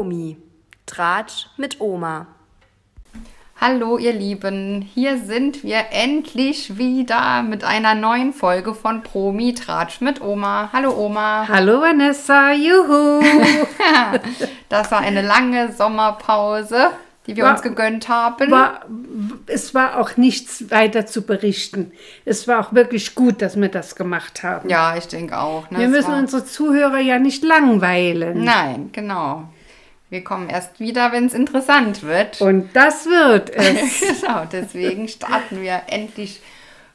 Promi. Tratsch mit Oma. Hallo ihr Lieben, hier sind wir endlich wieder mit einer neuen Folge von Promi Tratsch mit Oma. Hallo Oma. Hallo Vanessa, juhu. das war eine lange Sommerpause, die wir War- uns gegönnt haben. War, es war auch nichts weiter zu berichten. Es war auch wirklich gut, dass wir das gemacht haben. ja, ich denke auch. Ne? wir Es müssen war- unsere Zuhörer ja nicht langweilen. Nein, genau. Wir kommen erst wieder, wenn es interessant wird. Und das wird es. genau, deswegen starten wir endlich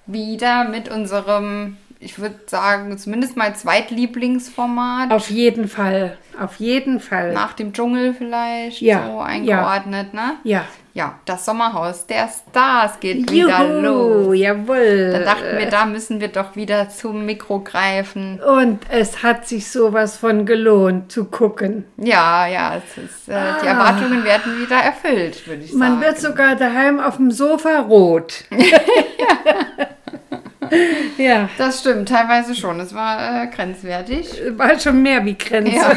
wieder mit unserem, ich würde sagen, zumindest mal Zweitlieblingsformat. Auf jeden Fall. Auf jeden Fall. Nach dem Dschungel vielleicht Ja, so eingeordnet, ne? ja. Ja, das Sommerhaus der Stars geht wieder Juhu, los. jawohl. Da dachten wir, da müssen wir doch wieder zum Mikro greifen. Und es hat sich sowas von gelohnt zu gucken. Ja, ja, es ist, äh, die Erwartungen werden wieder erfüllt, würde ich sagen. Ah. Man wird sogar daheim auf dem Sofa rot. ja, das stimmt, teilweise schon. Es war äh, grenzwertig. war schon mehr wie Grenze. Ja.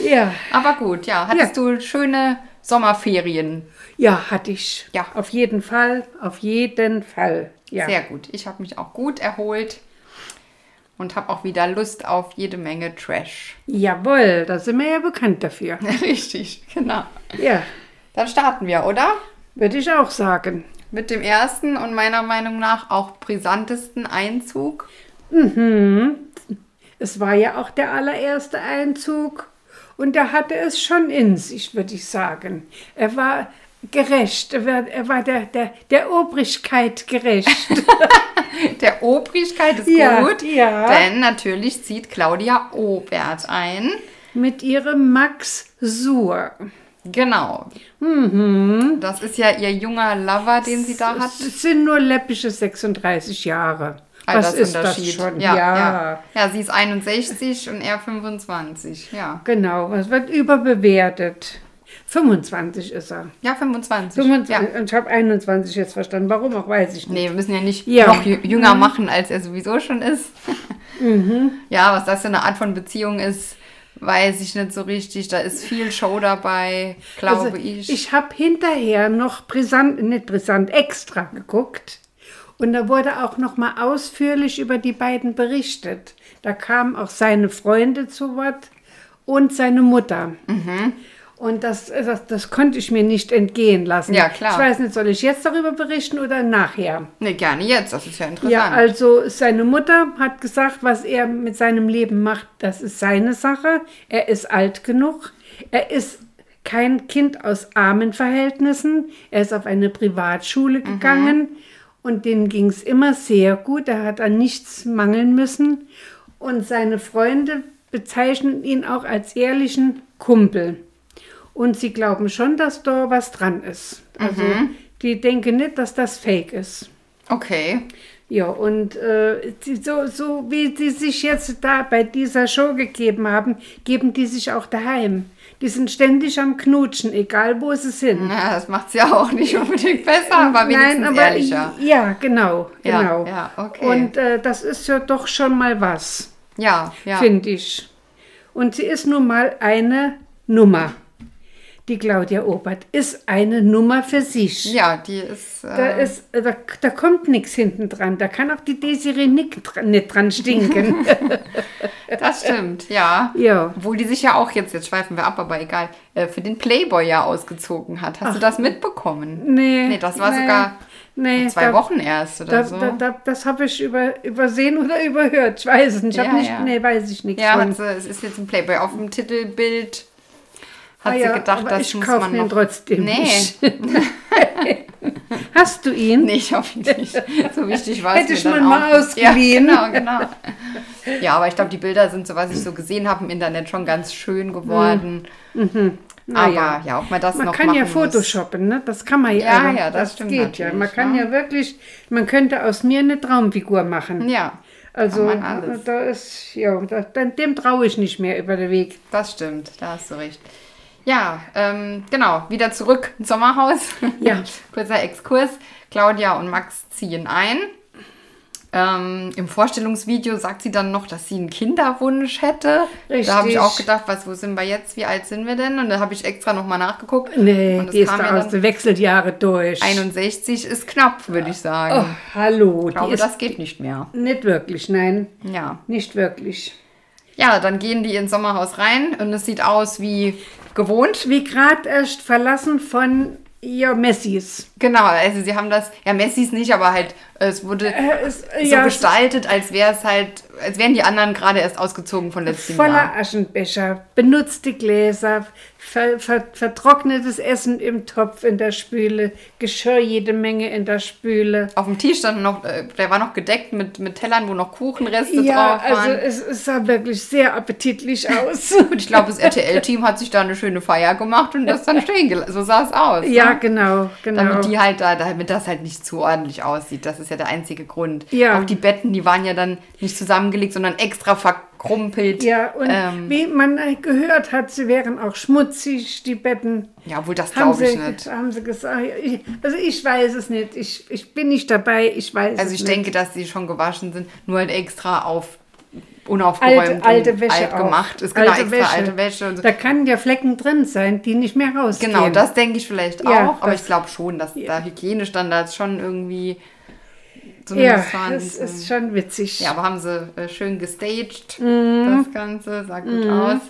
ja. Aber gut, ja. Hattest du schöne Sommerferien? Ja, hatte ich. Ja. Auf jeden Fall, auf jeden Fall. Ja. Sehr gut. Ich habe mich auch gut erholt und habe auch wieder Lust auf jede Menge Trash. Jawohl, da sind wir ja bekannt dafür. Richtig, genau. Ja, Dann starten wir, oder? würde ich auch sagen. Mit dem ersten und meiner Meinung nach auch brisantesten Einzug. Es war ja auch der allererste Einzug und er hatte es schon in sich, würde ich sagen. Er war gerecht, er war, er war der, der, der Obrigkeit gerecht. Der Obrigkeit ist Ja, gut, ja. denn natürlich zieht Claudia Obert ein. Mit ihrem Max Sur. Genau. Mhm. Das ist ja ihr junger Lover, den sie da hat. Es sind nur läppische 36 Jahre. Was ist das Altersunterschied. schon? Ja, ja. ja, sie ist 61 und er 25. Ja, Genau, es wird überbewertet. 25 ist er. ja 25. 25, Ja. Und ich habe 21 jetzt verstanden. Warum auch, weiß ich nicht. Nee, wir müssen ja nicht Ja. noch jü- jünger machen, als er sowieso schon ist. Ja, was das für eine Art von Beziehung ist, weiß ich nicht so richtig. Da ist viel Show dabei, glaube Also, ich. ich habe hinterher noch brisant, nicht brisant, extra geguckt. Und da wurde auch noch mal ausführlich über die beiden berichtet. Da kamen auch seine Freunde zu Wort und seine Mutter. Mhm. Und das, das, das konnte ich mir nicht entgehen lassen. Ja, klar. Ich weiß nicht, soll ich jetzt darüber berichten oder nachher? nee, gerne jetzt, das ist ja interessant. Ja, also seine Mutter hat gesagt, was er mit seinem Leben macht, das ist seine Sache. Er ist alt genug. Er ist kein Kind aus armen Verhältnissen. Er ist auf eine Privatschule gegangen und dem ging es immer sehr gut. Er hat an nichts mangeln müssen. Und seine Freunde bezeichnen ihn auch als ehrlichen Kumpel. Und sie glauben schon, dass da was dran ist. Also die denken nicht, dass das fake ist. okay. Ja, und äh, die, so, so wie die sich jetzt da bei dieser Show gegeben haben, geben die sich auch daheim. Die sind ständig am Knutschen, egal wo sie sind. Na, das macht es ja auch nicht unbedingt besser, aber wenigstens ehrlicher. Ja, genau, Ja, genau. ja, okay. Und äh, das ist ja doch schon mal was, Ja, ja. finde ich. Und sie ist nun mal eine Nummer. Die Claudia Obert ist eine Nummer für sich. Ja, die ist. Äh, Da, ist, da, da kommt nichts hinten dran. Da kann auch die Desiree Nick dran, nicht dran stinken. Das stimmt, ja. Ja. Obwohl die sich ja auch jetzt, jetzt schweifen wir ab, aber egal, äh, für den Playboy ja ausgezogen hat. Hast du das mitbekommen? nee. Nee, das war nee, sogar nee, zwei da, Wochen erst oder Da, so. da, da, das habe ich über, übersehen oder überhört. Ich weiß es nicht. Ich Ja, nicht ja. Nee, weiß ich nichts ja, von. sie, es ist jetzt ein Playboy. Auf dem Titelbild hat Ah sie ja, gedacht, aber das ich muss man ihn noch... trotzdem nee, nicht. Hast du ihn? nee, ich hoffe nicht. So wichtig war es Hätte ich mir mal ausgeliehen. Ja, genau, genau. Ja, aber ich glaube, die Bilder sind, so was ich so gesehen habe im Internet, schon ganz schön geworden. Na aber ja. ja, ob man das Man noch kann machen ja muss. photoshoppen, ne? Das kann man Ja, also, ja, das stimmt geht ja. Man kann ja. ja wirklich, man könnte aus mir eine Traumfigur machen. Ja, Also da ist, ja, da, dem traue ich nicht mehr über den Weg. Das stimmt, da hast du recht. Ja, ähm, genau, wieder zurück ins Sommerhaus. Ja. Kurzer Exkurs. Claudia und Max ziehen ein. Ähm, Im Vorstellungsvideo sagt sie dann noch, dass sie einen Kinderwunsch hätte. Richtig. Da habe ich auch gedacht, was, wo sind wir jetzt? Wie alt sind wir denn? Und da habe ich extra nochmal nachgeguckt. Nee, Und die ist da aus dann den Wechseljahre durch. 61 ist knapp, würde ich sagen. Oh, hallo, ich glaube, das geht nicht mehr. nicht wirklich, nein, Ja. nicht wirklich. Ja, dann gehen die ins Sommerhaus rein und es sieht aus wie gewohnt. Wie gerade erst verlassen von ihr Messis. Genau, also sie haben das, ja, Messis nicht, aber halt, es wurde Äh, es- so ja, gestaltet, als wäre es halt, als wären die anderen gerade erst ausgezogen von letztem Voller Jahr. Aschenbecher, benutzte Gläser, ver, ver, vertrocknetes Essen im Topf in der Spüle, Geschirr jede Menge in der Spüle. Auf dem Tisch stand noch, äh, der war noch gedeckt mit, mit Tellern, wo noch Kuchenreste Ja, drauf waren. also es, es sah wirklich sehr appetitlich aus. und ich glaube, das RTL-Team hat sich da eine schöne Feier gemacht und das dann stehen gelassen. So sah es aus. ja, ne? genau, genau. Damit die halt da, damit das halt nicht zu ordentlich aussieht. Das ist ja der einzige Grund. Ja. Auch die Betten, die waren ja dann nicht zusammengelegt, sondern extra verkrumpelt. ja, und ähm, wie man gehört hat, sie wären auch schmutzig, die Betten. ja, wohl das glaube ich sie, nicht. haben sie gesagt. Ich, also ich weiß es nicht. Ich, ich bin nicht dabei. Ich weiß Also ich nicht. denke, dass die schon gewaschen sind, nur halt extra auf unaufgeräumt alte, alte Wäsche alt gemacht ist. Genau, alte extra Wäsche. alte Wäsche und so. Da kann ja Flecken drin sein, die nicht mehr rausgehen. Genau, das denke ich vielleicht Ja, auch, aber ich glaube schon, dass da Hygienestandards schon irgendwie Ja, zumindest vorhanden das sind. ist schon witzig. Ja, aber haben sie äh, schön gestaged, Mhm. das Ganze, sah gut aus.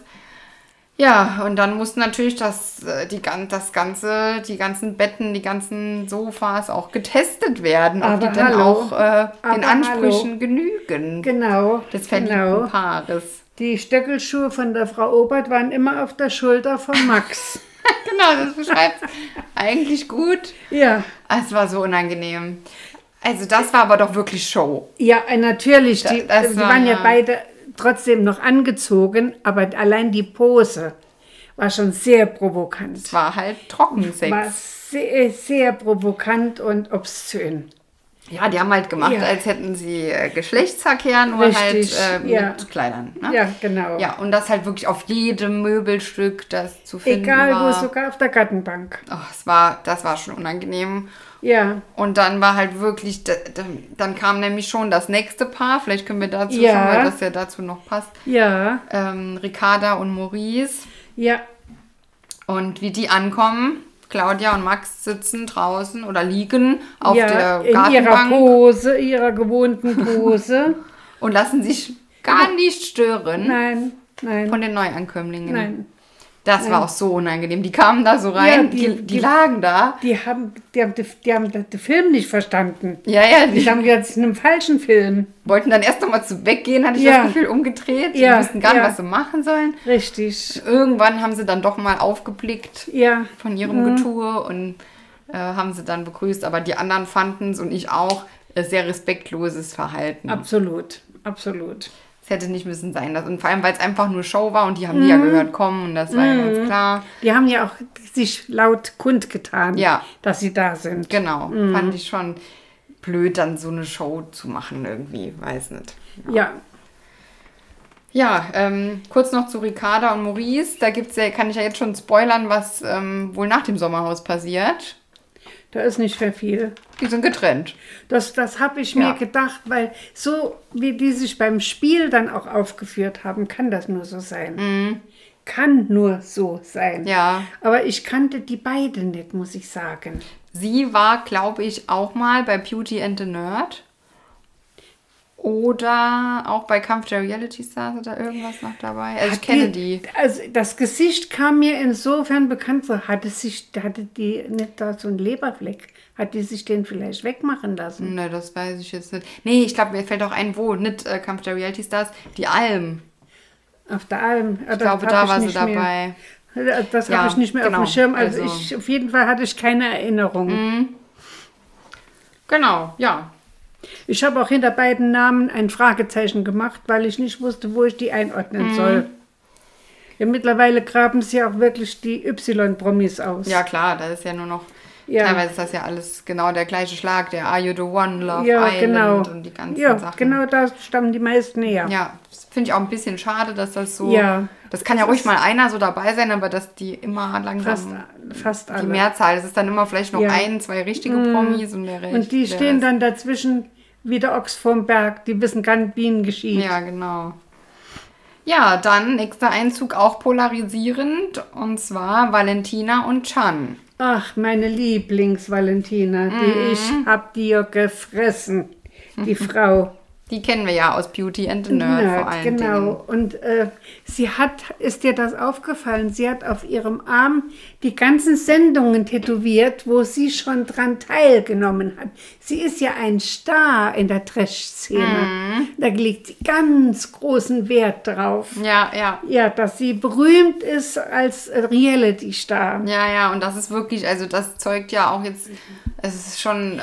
Ja, und dann mussten natürlich das, äh, die, das ganze, die ganzen Betten, die ganzen Sofas auch getestet werden, ob Aber die dann hallo. auch äh, den Ansprüchen genügen Genau. des verliebten genau. Paares. Die Stöckelschuhe von der Frau Obert waren immer auf der Schulter von Max. Genau, das beschreibt eigentlich gut. ja. Ah, Es war so unangenehm. Also das war aber doch wirklich Show. Ja, äh, natürlich. Die, Da- das die war waren ja ja- beide trotzdem noch angezogen, aber allein die Pose war schon sehr provokant. Es war halt Trockensex. War sehr, sehr provokant und obszön. Ja, die haben halt gemacht, Ja. als hätten sie äh, Geschlechtsverkehr, nur Richtig, halt äh, ja. mit Kleidern. Ne? Ja, genau. Ja, und das halt wirklich auf jedem Möbelstück, das zu finden Egal war. wo, sogar auf der Gartenbank. Oh, es war, das war schon unangenehm. Ja. Und dann war halt wirklich, da- da- dann kam nämlich schon das nächste Paar, vielleicht können wir dazu Ja. schon, weil das ja dazu noch passt, Ja, ähm, Ricarda und Maurice. ja, Und wie die ankommen, Claudia und Max sitzen draußen oder liegen auf ja, der in ihrer Gartenbank Pose, ihrer gewohnten Pose. und lassen sich gar nicht stören nein, nein, von den Neuankömmlingen. nein. Das war auch so unangenehm. Die kamen da so rein, Ja, die- die, die, die- lagen da. Die haben, die haben, die haben den Film nicht verstanden. Ja, ja, die Die haben jetzt einen falschen Film. wollten dann erst nochmal zu weggehen, hatte ich Ja. das Gefühl, umgedreht. Die Ja, wussten gar nicht, ja. was sie machen sollen. Richtig. Irgendwann haben sie dann doch mal aufgeblickt Ja, von ihrem Getue und äh, haben sie dann begrüßt. Aber die anderen fanden es und ich auch äh, sehr respektloses Verhalten. absolut, absolut. Es hätte nicht müssen sein. Das, und vor allem, weil es einfach nur Show war und die haben die ja gehört kommen und das war ja ganz klar. Die haben ja auch sich laut kundgetan, Ja. dass sie da sind. Genau, fand ich schon blöd, dann so eine Show zu machen irgendwie. Weiß nicht. Ja, Ja, ähm, kurz noch zu Ricarda und Maurice. Da gibt's ja, kann ich ja jetzt schon spoilern, was ähm, wohl nach dem Sommerhaus passiert. Da ist nicht mehr viel. Die sind getrennt. Das, das habe ich mir Ja. gedacht, weil so wie die sich beim Spiel dann auch aufgeführt haben, kann das nur so sein. Kann nur so sein. Mhm. Ja. Aber ich kannte die beiden nicht, muss ich sagen. Sie war, glaube ich, auch mal bei Beauty and the Nerd. Oder auch bei Kampf der Reality Stars oder irgendwas noch dabei. Also ich kenne die. Also das Gesicht kam mir insofern bekannt vor. Hatte, sich, hatte die nicht da so einen Leberfleck? Hat die sich den vielleicht wegmachen lassen? Ne, das weiß ich jetzt nicht. Nee, ich glaube, mir fällt auch ein, wo. Nicht äh, Kampf der Reality Stars. Die Alm. Auf der Alm. Ich glaube, da war sie dabei. Das Ja, habe ich nicht mehr genau. auf dem Schirm. Also, Also- ich, auf jeden Fall hatte ich keine Erinnerung. Genau, ja. Ich habe auch hinter beiden Namen ein Fragezeichen gemacht, weil ich nicht wusste, wo ich die einordnen Mhm. soll. Ja, mittlerweile graben sie auch wirklich die Y-Promis aus. Ja, klar, da ist ja nur noch. Ja. Teilweise ist das ja alles genau der gleiche Schlag, der Are You the One, Love ja Island genau. und die ganzen ja, Sachen. genau da stammen die meisten her. Ja, das finde ich auch ein bisschen schade, dass das so. Ja. Das kann ja ruhig mal einer so dabei sein, aber dass die immer langsam. Fast, fast die alle. Mehrzahl, das ist dann immer vielleicht noch Ja. Mhm. ein, zwei richtige Promis und der Rest. Und die stehen dann dazwischen wie der Ochs vorm Berg. Die wissen gar nicht, wie ihnen geschieht. Ja, genau. Ja, dann nächster Einzug auch polarisierend und zwar Valentina und Chan. Ach, meine Lieblings-Valentina, die ich hab dir gefressen, die Frau. Die kennen wir ja aus Beauty and the Nerd, Nerd, vor allem. genau. Dingen. Und äh, sie hat, ist dir das aufgefallen? Sie hat auf ihrem Arm die ganzen Sendungen tätowiert, wo sie schon dran teilgenommen hat. Sie ist ja ein Star in der Trash-Szene. Mhm. Da legt sie ganz großen Wert drauf. Ja, ja. Ja, dass sie berühmt ist als äh, Reality-Star. Ja, ja, und das ist wirklich, also das zeugt ja auch jetzt, es ist schon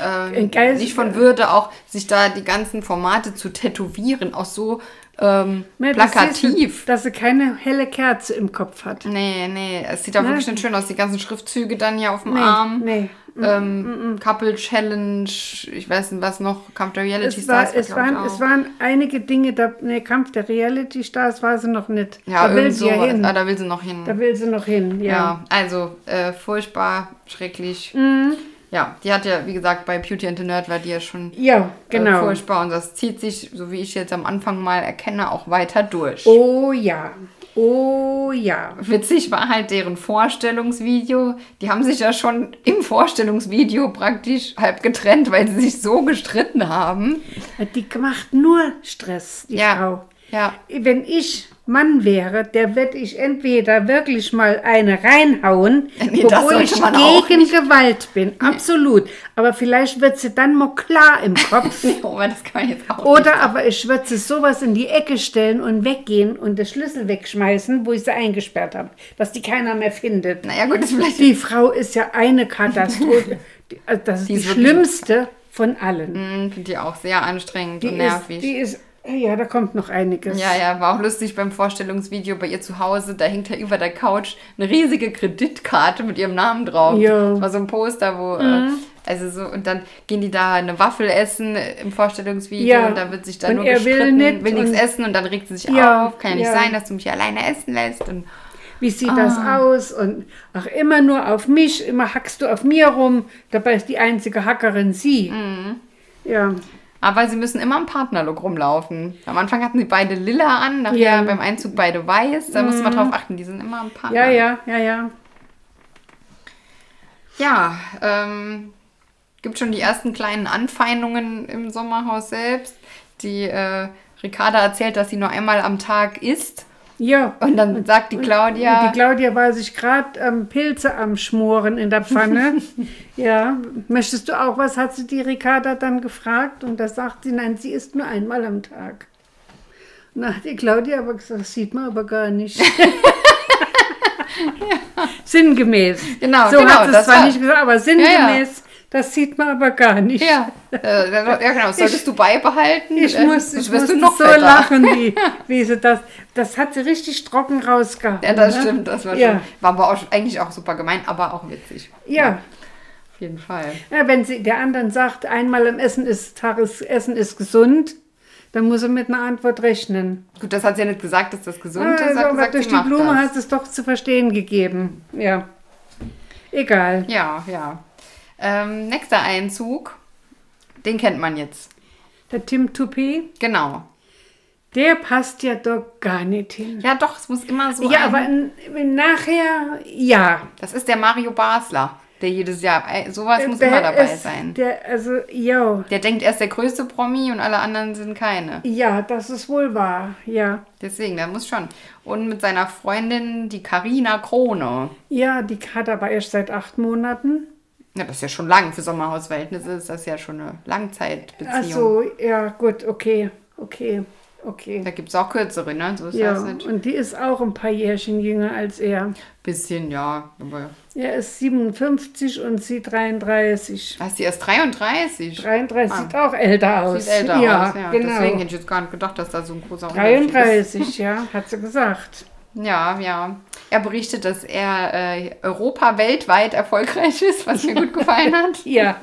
Geist- nicht von Würde, auch sich da die ganzen Formate zu tätowieren, auch so ähm, das plakativ. du, Dass sie keine helle Kerze im Kopf hat. Nee, nee, es sieht auch Ne? wirklich nicht schön aus. Die ganzen Schriftzüge dann hier auf dem Nee, Arm. nee. Ähm, Couple Challenge, ich weiß nicht was noch, Kampf der Reality Es, war, Stars. es, glaub ich, waren, es waren einige Dinge, da, ne, Kampf der Reality-Stars war sie noch nicht. ja, da will sie ja hin. Ah, da will sie noch hin. Da will sie noch hin, ja. Ja, also äh, furchtbar, schrecklich. Mhm. Ja, die hat ja, wie gesagt, bei Beauty and the Nerd war die ja schon Ja, äh, genau. furchtbar und das zieht sich, so wie ich jetzt am Anfang mal erkenne, auch weiter durch. Oh ja. Oh ja. Witzig war halt deren Vorstellungsvideo. Die haben sich ja schon im Vorstellungsvideo praktisch halb getrennt, weil sie sich so gestritten haben. Die macht nur Stress, die Ja. Frau. Ja, Wenn ich Mann wäre, der würde ich entweder wirklich mal eine reinhauen, Nee, obwohl ich gegen Gewalt bin. Absolut. Aber vielleicht wird sie dann mal klar im Kopf. oh, aber das kann man jetzt auch nicht. Oder aber ich würde sie sowas in die Ecke stellen und weggehen und den Schlüssel wegschmeißen, wo ich sie eingesperrt habe, dass die keiner mehr findet. Naja, gut, das ist vielleicht Die Frau ist ja eine Katastrophe. Die- also Das ist Die die, ist schlimmste von allen. Finde ich auch sehr anstrengend Die und ist, nervig. die ist, ja, da kommt noch einiges. Ja, ja, war auch lustig beim Vorstellungsvideo bei ihr zu Hause. Da hängt ja über der Couch eine riesige Kreditkarte mit ihrem Namen drauf. Ja. Das war so ein Poster, wo, äh, also so, und dann gehen die da eine Waffel essen im Vorstellungsvideo Ja. und da wird sich da Und nur er will gestritten, nicht will nichts essen und dann regt sie sich Ja, auf. Kann ja nicht ja. sein, dass du mich alleine essen lässt. Und Wie sieht das Ah. aus? Und ach, immer nur auf mich, immer hackst du auf mir rum. Dabei ist die einzige Hackerin sie. Mhm. Ja, aber sie müssen immer im Partnerlook rumlaufen. Am Anfang hatten sie beide lila an, nachher Ja. beim Einzug beide weiß. Da muss man drauf achten, die sind immer im Partner. ja, ja, ja, ja. Ja, ähm, gibt schon die ersten kleinen Anfeindungen im Sommerhaus selbst. Die äh, Ricarda erzählt, dass sie nur einmal am Tag isst. Ja. Und dann sagt die Claudia, Die Claudia war sich gerade ähm, Pilze am Schmoren in der Pfanne. ja, möchtest du auch was? Hat sie die Ricarda dann gefragt und da sagt sie, nein, sie isst nur einmal am Tag. Na, hat die Claudia aber gesagt, das sieht man aber gar nicht. Sinngemäß. Genau, so genau, hat das zwar war- nicht gesagt, aber sinngemäß, das sieht man aber gar nicht. ja, äh, ja genau, das solltest du beibehalten. Ich äh, muss, ich noch so fetter. lachen, wie, wie sie das, das hat sie richtig trocken rausgehauen. Ja, das ne? stimmt, das war Ja. schon, war aber auch eigentlich auch super gemein, aber auch witzig. Ja, Auf jeden Fall. Ja, wenn sie der anderen sagt, einmal am Essen ist Tages Essen ist gesund, dann muss er mit einer Antwort rechnen. Gut, das hat sie ja nicht gesagt, dass das gesund ist. Also, hat aber gesagt, durch die Blume das. hat es doch zu verstehen gegeben. Ja. Egal. Ja, ja. Ähm, nächster Einzug, den kennt man jetzt. Der Tim Toupet, Genau. der passt ja doch gar nicht hin. Ja, doch, es muss immer so. Ja, ein- aber nachher, ja. Das ist der Mario Basler, der jedes Jahr. äh, Sowas muss Der immer dabei ist- sein. Der, also, ja. Der denkt, er ist der größte Promi und alle anderen sind keine. Ja, das ist wohl wahr. Ja. Deswegen, der muss schon. Und mit seiner Freundin, die Karina Krone. Ja, die hat aber erst seit acht Monaten. Ja, das ist ja schon lang für Sommerhausverhältnisse, ist das ja schon eine Langzeitbeziehung. Ach so, ja, gut, okay. Okay. Okay. Da gibt es auch kürzere, ne? So ist Ja, das nicht. und die ist auch ein paar Jährchen jünger als er. Bisschen, ja. Aber Er ist 57 und sie 33. hast du erst 33? 33 Ah. sieht auch älter aus. Sieht älter ja, aus, ja. Genau. Deswegen hätte ich jetzt gar nicht gedacht, dass da so ein großer Unterschied ist. 33, ja, hat sie gesagt. Ja, ja. Er berichtet, dass er äh, Europa weltweit erfolgreich ist, was mir gut gefallen hat. Ja,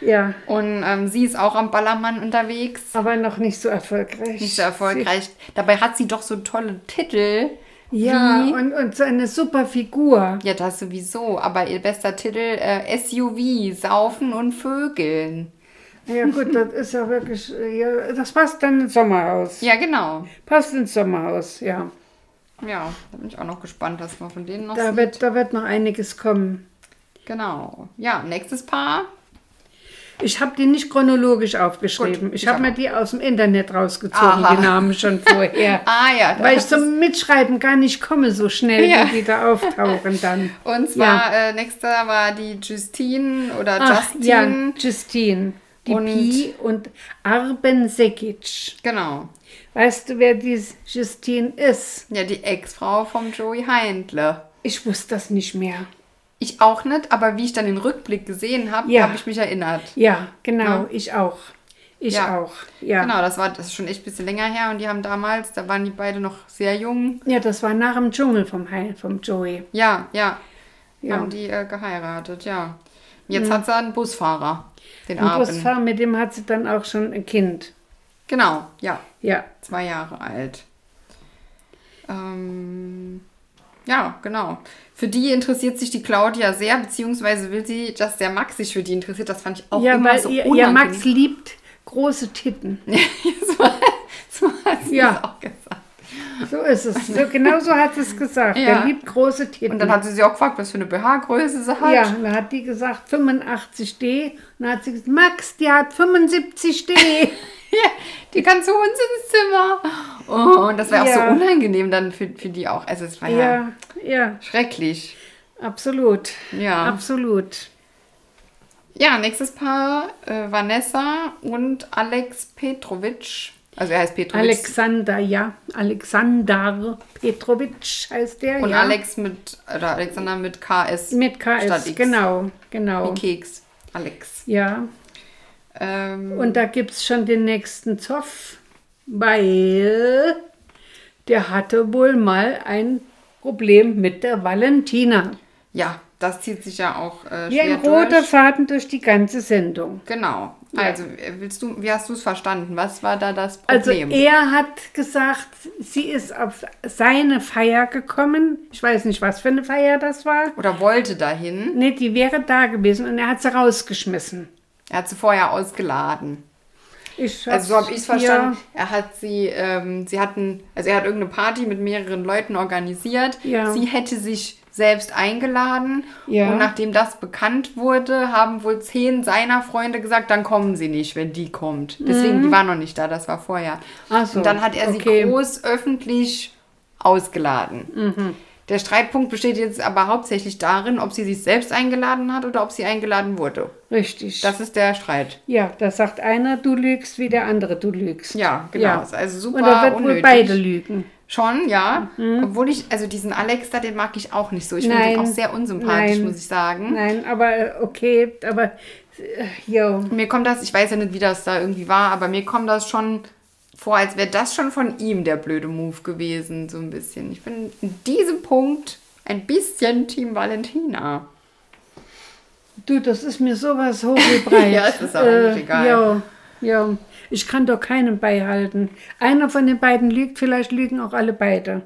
ja, Und ähm, sie ist auch am Ballermann unterwegs. aber noch nicht so erfolgreich. Nicht so erfolgreich. Dabei hat sie doch so tolle Titel. Sie, ja, wie, und, und so eine super Figur. ja, das sowieso. Aber ihr bester Titel äh, SUV, Saufen und Vögeln. Ja gut, das ist ja wirklich, äh, ja, das passt dann ins Sommerhaus. Ja, genau. Passt ins Sommerhaus, ja. Ja, da bin ich auch noch gespannt, was man von denen noch Da sieht. wird, da wird noch einiges kommen. Genau. Ja, nächstes Paar. Ich habe die nicht chronologisch aufgeschrieben. Gut, ich ich habe mir die aus dem Internet rausgezogen, Aha. die Namen schon vorher. Ah ja, Weil ich zum Mitschreiben gar nicht komme so schnell, Ja. wie die da auftauchen dann. Und zwar, äh, nächster war die Justine oder Ach, ja, Justine. Justine. Die Und- Pi und Arben Sekic. Genau. Weißt du, wer die Justine ist? Ja, die Ex-Frau vom Joey Heindle. Ich wusste das nicht mehr. Ich auch nicht, aber wie ich dann den Rückblick gesehen habe, Ja. habe ich mich erinnert. Ja, genau, Ja. ich auch. Ich Ja. auch, ja. Genau, das war das ist schon echt ein bisschen länger her und die haben damals, da waren die beide noch sehr jung. Ja, das war nach dem Dschungel vom, Heil, vom Joey. Ja, ja. Ja. Mhm. Haben die äh, geheiratet, ja. Jetzt hat sie einen Busfahrer, den Arben. Busfahrer, mit dem hat sie dann auch schon ein Kind. Genau, ja. Ja, Zwei Jahre alt. Ähm, ja, genau. Für die interessiert sich die Claudia sehr, beziehungsweise will sie, dass der Max sich für die interessiert. Das fand ich auch ja immer weil so ihr, unangenehm. ihr Max liebt große Titten. so, so hat sie Ja. auch gesagt. So ist es. So, genau so hat sie es gesagt. Ja. Er liebt große Titten. Und dann hat sie sich auch gefragt, was für eine BH-Größe sie hat. ja, dann hat die gesagt 85D. Und dann hat sie gesagt, Max, die hat 75D. Ja, die kann zu uns ins Zimmer. Oh, und das war auch Ja. so unangenehm dann für, für die auch. Also es war ja, ja, ja, schrecklich. absolut. Ja. Absolut. Ja, nächstes Paar, äh, Vanessa und Alex Petrovic. Also er heißt Petrovic. Alexander, ja. Alexander Petrovic heißt der. und ja. Alex mit, oder Alexander mit KS. Mit KS, statt X. genau, genau. Wie Keks. Alex. Ja, Ähm, und da gibt es schon den nächsten Zoff, weil der hatte wohl mal ein Problem mit der Valentina. ja, das zieht sich ja auch äh, Wie ein roter. Faden durch die ganze Sendung. Genau. Also, äh, willst du, wie hast du es verstanden? Was war da das Also Problem? er hat gesagt, sie ist auf seine Feier gekommen. Ich weiß nicht, was für eine Feier das war. Oder wollte dahin. Nee, die wäre da gewesen und er hat sie rausgeschmissen. Er hat sie vorher ausgeladen. Ich Also so habe ich es verstanden. Er hat sie, ähm, sie hatten, also er hat irgendeine Party mit mehreren Leuten organisiert. Ja. Sie hätte sich selbst eingeladen. Ja. Und nachdem das bekannt wurde, haben wohl zehn seiner Freunde gesagt, dann kommen sie nicht, wenn die kommt. Deswegen, die war noch nicht da, das war vorher. Mhm. Ach so, Und dann hat er okay. sie groß öffentlich ausgeladen. Mhm. Der Streitpunkt besteht jetzt aber hauptsächlich darin, ob sie sich selbst eingeladen hat oder ob sie eingeladen wurde. Richtig. Das ist der Streit. ja, da sagt einer, du lügst, wie der andere, du lügst. Ja, genau. Ist Also super Und da wird wohl unnötig. beide lügen. Schon, ja. Obwohl ich, also diesen Alex da, den mag ich auch nicht so. Ich finde den auch sehr unsympathisch, Nein. muss ich sagen. Nein, aber äh, okay, aber äh, jo. Mir kommt das, ich weiß ja nicht, wie das da irgendwie war, aber mir kommt das schon vor, als wäre das schon von ihm der blöde Move gewesen, so ein bisschen. Ich bin in diesem Punkt ein bisschen Team Valentina. Du, das ist mir sowas hoch wie breit. Ja, es ist auch eigentlich egal. Ja, ja. Ich kann doch keinen beihalten. Einer von den beiden lügt, vielleicht lügen auch alle beide.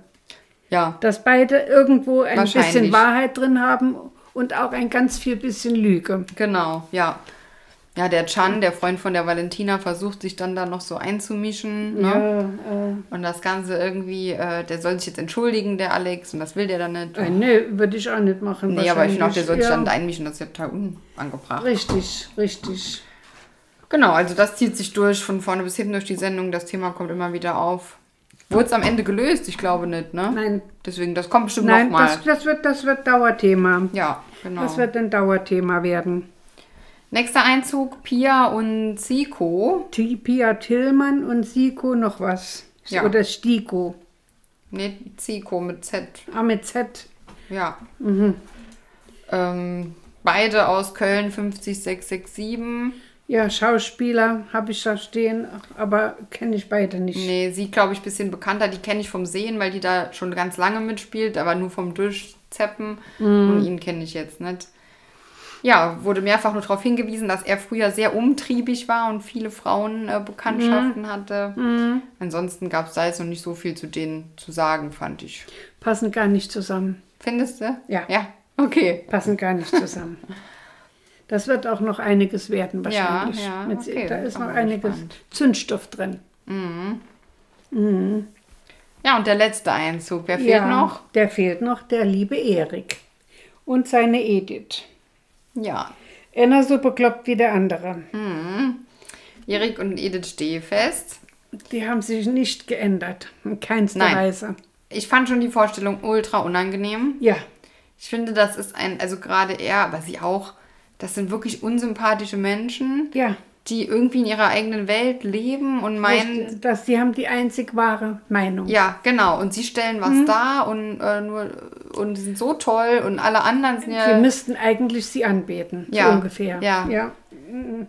Ja, Dass beide irgendwo ein bisschen. Wahrheit drin haben und auch ein ganz viel bisschen Lüge. genau, ja. Ja, der Chan, der Freund von der Valentina, versucht sich dann da noch so einzumischen. Ne? Ja, äh, Und das Ganze irgendwie, äh, der soll sich jetzt entschuldigen, der Alex, und das will der dann nicht. äh, nee, würde ich auch nicht machen. Nee, aber ich finde auch, der soll sich ja. dann einmischen, das ist ja total unangebracht. Richtig, richtig. Genau, also das zieht sich durch, von vorne bis hinten durch die Sendung. Das Thema kommt immer wieder auf. Wurde es am Ende gelöst? Ich glaube nicht, ne? Nein. Deswegen, das kommt bestimmt Nein, nochmal. das, das, wird, das wird Dauerthema. Ja, genau. Das wird ein Dauerthema werden. Nächster Einzug, Pia und Zico. Die Pia Tillmann und Siko noch was. Ja. Oder Stiko. Ne, Zico mit Z. Ah, mit Z. Ja. Mhm. Ähm, beide aus Köln 50667. Ja, Schauspieler habe ich da stehen, aber kenne ich beide nicht. Nee, sie, glaube ich, ein bisschen bekannter. Die kenne ich vom Sehen, weil die da schon ganz lange mitspielt, aber nur vom Durchzeppen. Mhm. Und ihn kenne ich jetzt nicht. Ja, wurde mehrfach nur darauf hingewiesen, dass er früher sehr umtriebig war und viele Frauenbekanntschaften Mhm. hatte. Ansonsten gab es da jetzt noch nicht so viel zu denen zu sagen, fand ich. Passen gar nicht zusammen. Findest du? Ja. Ja, okay. Passen gar nicht zusammen. Das wird auch noch einiges werden wahrscheinlich. ja, Mit- okay, da ist noch einiges gespannt. Zündstoff drin. Ja, und der letzte Einzug. Wer fehlt noch? Der fehlt noch, der liebe Erik. Und seine Edith. Ja. Einer so bekloppt wie der andere. Erik und Edith Stehfest. Die haben sich nicht geändert. In keinster Nein. Weise. Ich fand schon die Vorstellung ultra unangenehm. Ja. Ich finde, das ist ein, also gerade er, aber sie auch, das sind wirklich unsympathische Menschen, Ja. die irgendwie in ihrer eigenen Welt leben und meinen, dass die haben die einzig wahre Meinung. ja, genau, und sie stellen Mhm. was dar und äh, nur und sind so toll und alle anderen sind Sie ja müssten eigentlich sie anbeten, Ja, so ungefähr. ja. ja.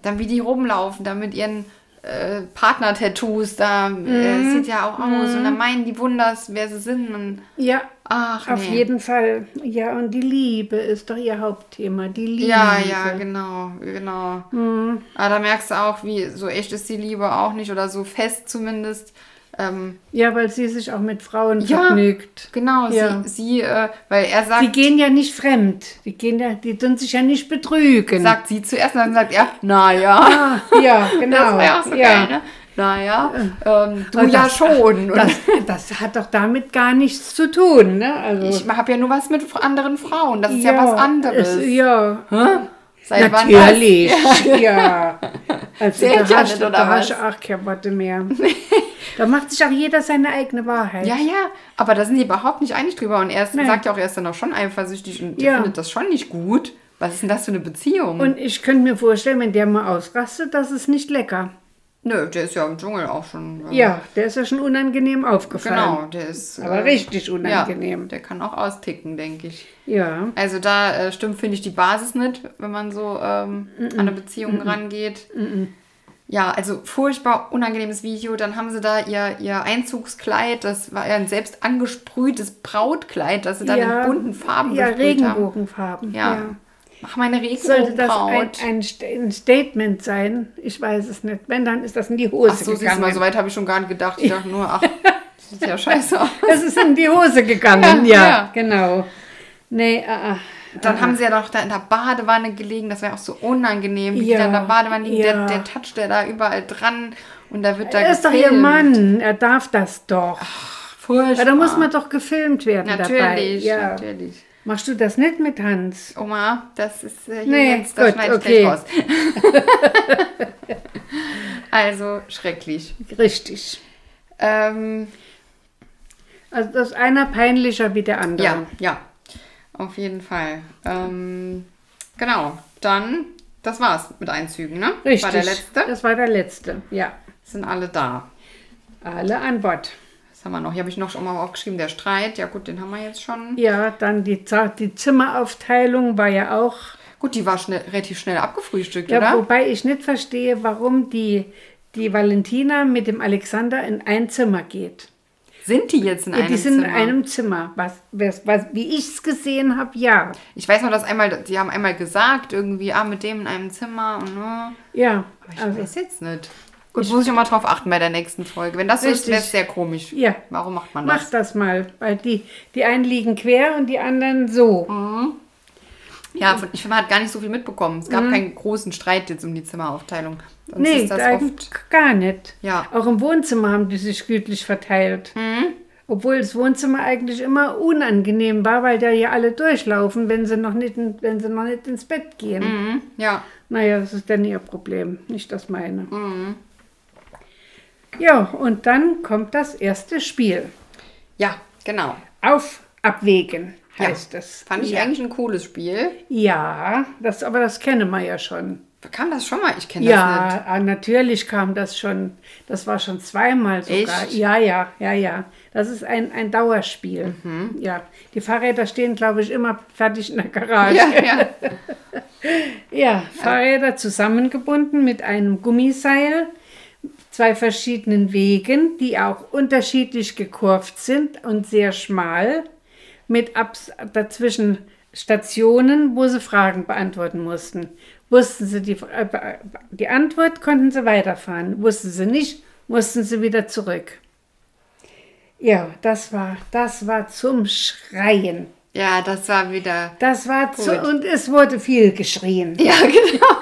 dann wie die rumlaufen, da mit ihren äh, Partner-Tattoos, da Mhm. äh, sieht ja auch aus und dann meinen die wunders, wer sie sind und Ja, ach auf nee. jeden Fall. Ja, und die Liebe ist doch ihr Hauptthema. Die Liebe. Ja, ja, genau, genau. Mhm. Aber da merkst du auch, wie so echt ist die Liebe auch nicht oder so fest zumindest. Ähm, Ja, weil sie sich auch mit Frauen Ja. vergnügt. genau, Ja. sie, sie äh, weil er sagt, Die gehen ja nicht fremd. Die gehen ja, die tun sich ja nicht betrügen. sagt sie zuerst und dann sagt er, naja. ah, ja, genau. Das war ja auch so ja. geil, ne? Naja, ähm, du Und ja das- schon. Das, das hat doch damit gar nichts zu tun, ne? Also, ich habe ja nur was mit anderen Frauen. Das ist ja, was anderes. Ist, ja, Seit natürlich. Ja. Also Zählt da ja hast, nicht, oder da was? hast du auch keine Worte mehr. da macht sich auch jeder seine eigene Wahrheit. Ja, ja, aber da sind die überhaupt nicht einig drüber. Und er ist- Nein. sagt ja auch, er ist dann auch schon eifersüchtig und Ja. findet das schon nicht gut. Was ist denn das für eine Beziehung? Und ich könnte mir vorstellen, wenn der mal ausrastet, das ist nicht lecker. Nö, der ist ja im Dschungel auch schon. äh, Ja, der ist ja schon unangenehm aufgefallen. Genau, der ist. Aber richtig unangenehm. Ja, der kann auch austicken, denke ich. Ja. Also da äh, stimmt, finde ich, die Basis nicht, wenn man so ähm, an eine Beziehung rangeht. Ja, also furchtbar unangenehmes Video. Dann haben sie da ihr, ihr Einzugskleid, das war ja ein selbst angesprühtes Brautkleid, das sie dann ja, in bunten Farben Ja, besprüht haben. Regenbogenfarben. Ja. Mach meine Sollte das ein, Regenbogenbraut. ein, St- ein Statement sein? Ich weiß es nicht. Wenn, dann ist das in die Hose Ach so, gegangen. mal, so weit habe ich schon gar nicht gedacht. Ich dachte nur, ach, das sieht ja scheiße aus. Es ist in die Hose gegangen, Ja, ja, ja. genau. Nee, ah, ah. Dann haben sie ja noch da in der Badewanne gelegen, das wäre auch so unangenehm, wie die Ja, da in der Badewanne liegen, ja. der, der toucht der da überall dran und da wird da er ist doch ihr gefilmt. Mann, er darf das doch. Furchtbar. Ja, da muss man doch gefilmt werden dabei. Natürlich, Ja. natürlich. Machst du das nicht mit Hans? Oma, das ist äh, hier Nee, jetzt, das gut, okay. gleich raus. also, schrecklich. Richtig. Ähm, Also das ist einer peinlicher wie der andere. ja, ja, auf jeden Fall. Ähm, genau, dann, das war's mit Einzügen, ne? Richtig. War der letzte. Das war der letzte, ja. Sind alle da. Alle an Bord. Was haben wir noch? Hier habe ich noch schon mal aufgeschrieben, der Streit. Ja gut, den haben wir jetzt schon. Ja, dann die, die Zimmeraufteilung war ja auch. Gut, die war schnell, relativ schnell abgefrühstückt, Ja, oder? wobei ich nicht verstehe, warum die, die Valentina mit dem Alexander in ein Zimmer geht. Sind die jetzt in Ja, einem die sind Zimmer? in einem Zimmer. Was, was, was, wie ich es gesehen habe, ja. Ich weiß noch, dass einmal, die haben einmal gesagt, irgendwie, ah, mit dem in einem Zimmer und ne. Ja, Aber ich also, weiß jetzt nicht. Gut, muss ich mal drauf achten bei der nächsten Folge. Wenn das so ist, Richtig. wäre es sehr komisch. Ja. Warum macht man mach das? das mal, weil die, die einen liegen quer und die anderen so. Ja, von- ich finde, man hat gar nicht so viel mitbekommen. Es gab keinen großen Streit jetzt um die Zimmeraufteilung. Sonst Mhm. nee, ist das da oft. gar nicht. Ja. Auch im Wohnzimmer haben die sich gütlich verteilt. Mhm. Obwohl das Wohnzimmer eigentlich immer unangenehm war, weil da ja alle durchlaufen, wenn sie noch nicht, wenn sie noch nicht ins Bett gehen. Mhm. Ja. Naja, das ist dann ihr Problem, nicht das meine. Mhm. Ja, und dann kommt das erste Spiel. Ja, genau. Auf Abwägen Ja. heißt es. Fand ich ja. eigentlich ein cooles Spiel. Ja, das, aber das kennen wir ja schon. Kam das schon mal? Ich kenne das nicht. Ja, ah, natürlich kam das schon. Das war schon zweimal sogar. Echt? Ja, ja, ja, ja. Das ist ein, ein Dauerspiel. Mhm. Ja, die Fahrräder stehen, glaube ich, immer fertig in der Garage. Ja, ja. Ja, Fahrräder zusammengebunden mit einem Gummiseil, zwei verschiedenen Wegen, die auch unterschiedlich gekurvt sind und sehr schmal, mit Abs dazwischen Stationen, wo sie Fragen beantworten mussten. Wussten sie die, äh, die Antwort, konnten sie weiterfahren. Wussten sie nicht, mussten sie wieder zurück. Ja, das war, das war zum Schreien. Ja, das war wieder. Das war zu, Gut. und es wurde viel geschrien. Ja, genau.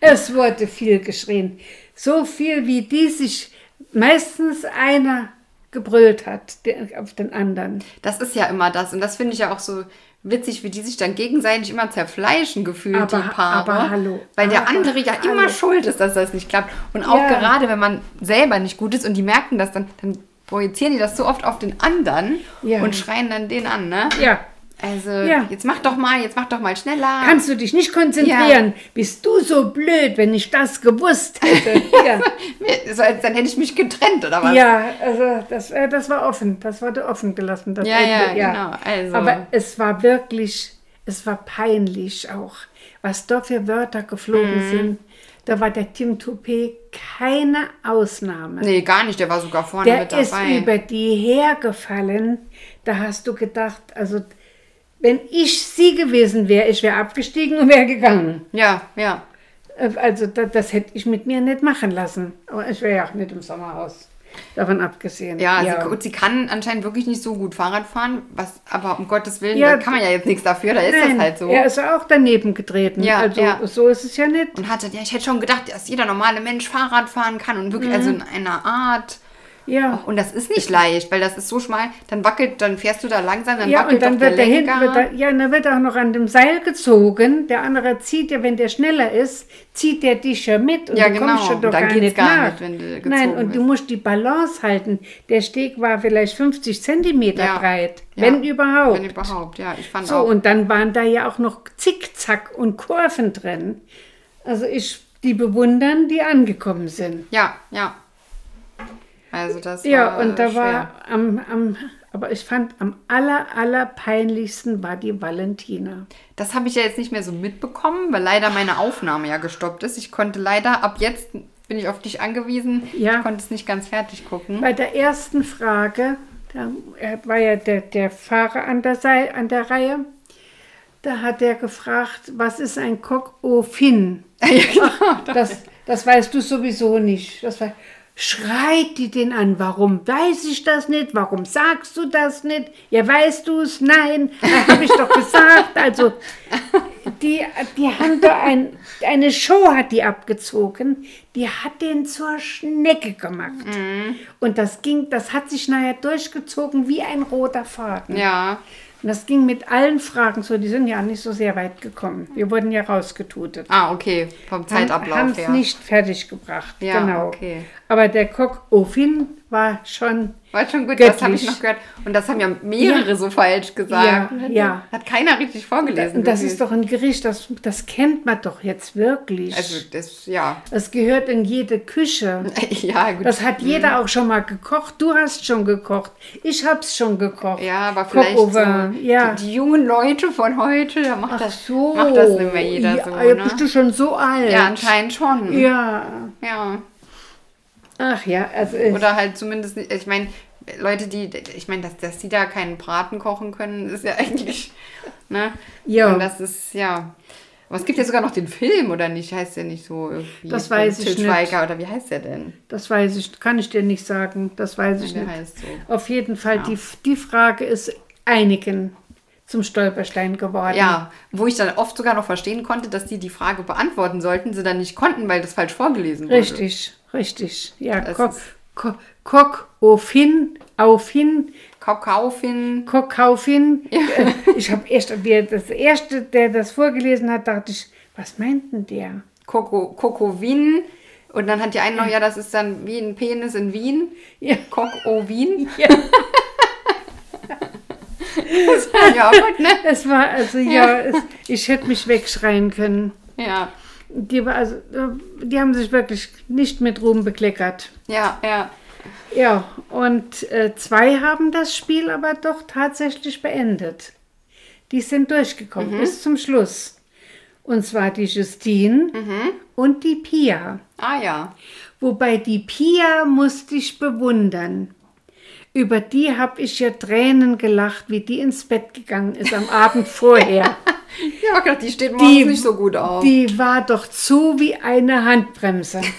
Es wurde viel geschrien. So viel, wie die sich meistens einer gebrüllt hat der, auf den anderen. Das ist ja immer das. Und das finde ich ja auch so witzig, wie die sich dann gegenseitig immer zerfleischen gefühlt, Aber- die Paare. aber hallo, Weil der aber andere ja immer hallo. schuld ist, dass das nicht klappt. Und auch Ja. gerade, wenn man selber nicht gut ist und die merken das, dann, dann projizieren die das so oft auf den anderen Ja. und schreien dann den an, ne? Ja, Also, Ja. jetzt mach doch mal, jetzt mach doch mal schneller. kannst du dich nicht konzentrieren? Bist du so blöd, wenn ich das gewusst hätte? Ja, so, dann hätte ich mich getrennt, oder was? ja also das, äh, das war offen. Das wurde offen gelassen. Das Ja, ja, Ende, genau, also. Aber es war wirklich, es war peinlich auch, was da für Wörter geflogen Mhm. sind. Da war der Tim Toupé keine Ausnahme. Nee, gar nicht, der war sogar vorne Der mit ist dabei. über die hergefallen. Da hast du gedacht, also wenn ich sie gewesen wäre, ich wäre abgestiegen und wäre gegangen. ja, ja. Äh, Also das, das hätte ich mit mir nicht machen lassen. Aber ich wäre ja auch nicht im Sommerhaus. Davon abgesehen. Ja, Sie, und sie kann anscheinend wirklich nicht so gut Fahrrad fahren, was, aber um Gottes Willen, Ja, da kann man ja jetzt nichts dafür, da ist Nein, das halt so. Er ist auch daneben getreten. Ja, also ja. so ist es ja nicht. Und hatte, ja, ich hätte schon gedacht, dass jeder normale Mensch Fahrrad fahren kann und wirklich, also in einer Art. Ja. Und das ist nicht leicht, weil das ist so schmal, dann wackelt, dann fährst du da langsam, dann Ja, wackelt und dann der wird der hinten, Lenker. wird er, ja, und dann wird auch noch an dem Seil gezogen. Der andere zieht ja, wenn der schneller ist, zieht der dich ja mit und Ja, du kommst genau. schon doch Dann gar geht's nicht gar nach. nicht, wenn du gezogen Nein, und du bist. musst die Balance halten. Der Steg war vielleicht 50 Zentimeter Ja. breit, Ja. wenn überhaupt. Wenn überhaupt, ja, ich fand So, auch. und dann waren da ja auch noch Zickzack und Kurven drin. Also ich, die bewundern, die angekommen sind. Ja, ja. Also das Ja, war und da schwer. war am, am, aber ich fand am aller, aller peinlichsten war die Valentina. Das habe ich ja jetzt nicht mehr so mitbekommen, weil leider meine Aufnahme ja gestoppt ist. Ich konnte leider, ab jetzt bin ich auf dich angewiesen. Ja. Ich konnte es nicht ganz fertig gucken. Bei der ersten Frage, da war ja der, der Fahrer an der, Sei, an der Reihe, da hat er gefragt, was ist ein Coq au fin? ja, genau. Das, das weißt du sowieso nicht. Das war, schreit die den an, warum weiß ich das nicht? Warum sagst du das nicht? Ja, weißt du es? Nein, habe ich doch gesagt. Also, die, die haben da ein, eine Show hat die abgezogen, die hat den zur Schnecke gemacht. Und das ging, das hat sich nachher durchgezogen wie ein roter Faden. Ja, Und das ging mit allen Fragen so, die sind ja nicht so sehr weit gekommen. Wir wurden ja rausgetutet. ah, okay, vom Zeitablauf Haben es her. nicht fertig gebracht. Ja, genau. okay. Aber der Coq au fin war schon. War schon gut, das habe ich Göttlich. noch gehört. Und das haben ja mehrere so falsch gesagt. Ja, ja. Hat keiner richtig vorgelesen. Und das wirklich. ist doch ein Gericht, das, das kennt man doch jetzt wirklich. Also, das, ja. das gehört in jede Küche. Ja, gut. Das hat jeder auch schon mal gekocht. Du hast schon gekocht. Ich hab's schon gekocht. ja, aber vielleicht so vin, ja. die, die jungen Leute von heute, da macht, Ach das, so. macht das nicht mehr jeder ja, so. Ja, Ne? bist du schon so alt? Ja, anscheinend schon. Ja. Ja. Ach ja, also Oder halt zumindest, nicht- ich meine, Leute, die, ich meine, dass, dass die da keinen Braten kochen können, ist ja eigentlich, ne? Ja. Und das ist, ja. Aber es gibt ja sogar noch den Film, oder nicht? Heißt der nicht so irgendwie? Das weiß ich Til nicht. Schweiger, oder wie heißt der denn? das weiß ich, kann ich dir nicht sagen. Das weiß ich Der nicht. heißt so. Auf jeden Fall, die, die Frage ist einigen zum Stolperstein geworden. Ja, wo ich dann oft sogar noch verstehen konnte, dass die die Frage beantworten sollten, sie dann nicht konnten, weil das falsch vorgelesen wurde. Richtig, richtig. Ja, ist- Coq, Coq auf hin, auf hin, Kakaofin. Coq auf hin. Äh, Ich habe erst, wer das erste, der das vorgelesen hat, dachte ich, was meint denn der? Koko, Kokowin. Und dann hat die eine noch, ja, das ist dann wie ein Penis in Wien. Ja. Kok o Wien. Ja. Das war ja auch gut, ne? Es war, also ja, es, ich hätte mich wegschreien können. Ja, Die, also, die haben sich wirklich nicht mit Ruhm bekleckert. ja, ja. Ja, und äh, zwei haben das Spiel aber doch tatsächlich beendet. Die sind durchgekommen bis zum Schluss. Und zwar die Justine und die Pia. Ah ja. Wobei die Pia musste ich bewundern. Über die habe ich ja Tränen gelacht, wie die ins Bett gegangen ist am Abend vorher. Habe gedacht, die steht morgens nicht so gut auf. Die war doch zu wie eine Handbremse.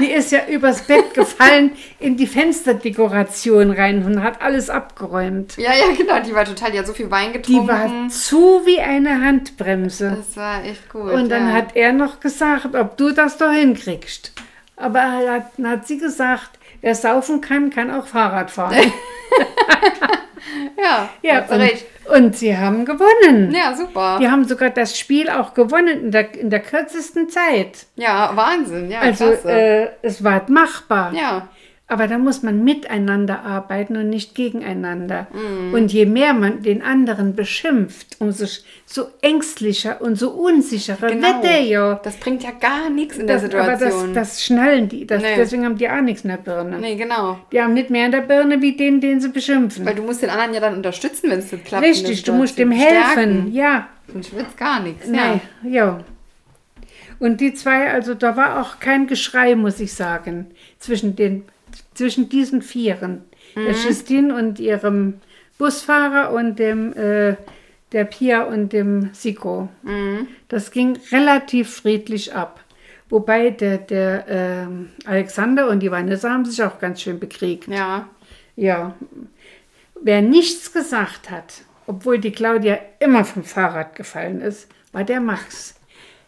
Die ist ja übers Bett gefallen in die Fensterdekoration rein und hat alles abgeräumt. Ja, ja, genau. Die war total, die hat so viel Wein getrunken. Die war zu wie eine Handbremse. das war echt gut. Und dann ja. hat er noch gesagt, ob du das doch hinkriegst. Aber er hat, dann hat sie gesagt, wer saufen kann, kann auch Fahrrad fahren. Ja, ja, und, recht. Und sie haben gewonnen. Ja, super. Die haben sogar das Spiel auch gewonnen in der, in der kürzesten Zeit. Ja, Wahnsinn. Ja, Also klasse. äh, es war machbar. ja. Aber da muss man miteinander arbeiten und nicht gegeneinander. Mhm. Und je mehr man den anderen beschimpft, umso so ängstlicher und so unsicherer wird der ja. Das bringt ja gar nichts in der Das, aber das, Situation. das schnallen die. Das, Nee. Deswegen haben die auch nichts in der Birne. nee, genau. Die haben nicht mehr in der Birne wie den, den sie beschimpfen. Weil du musst den anderen ja dann unterstützen, wenn es nicht klappt. Richtig, du musst dem Situation. helfen. Stärken. Ja, Sonst wird's gar nichts. nein, ja. Und die zwei, also da war auch kein Geschrei, muss ich sagen, zwischen, den, zwischen diesen Vieren. Der Justine und ihrem Busfahrer und dem, äh, der Pia und dem Siko. Das ging relativ friedlich ab. Wobei der, der ähm, Alexander und die Vanessa haben sich auch ganz schön bekriegt. Ja. Ja. Wer nichts gesagt hat, obwohl die Claudia immer vom Fahrrad gefallen ist, war der Max.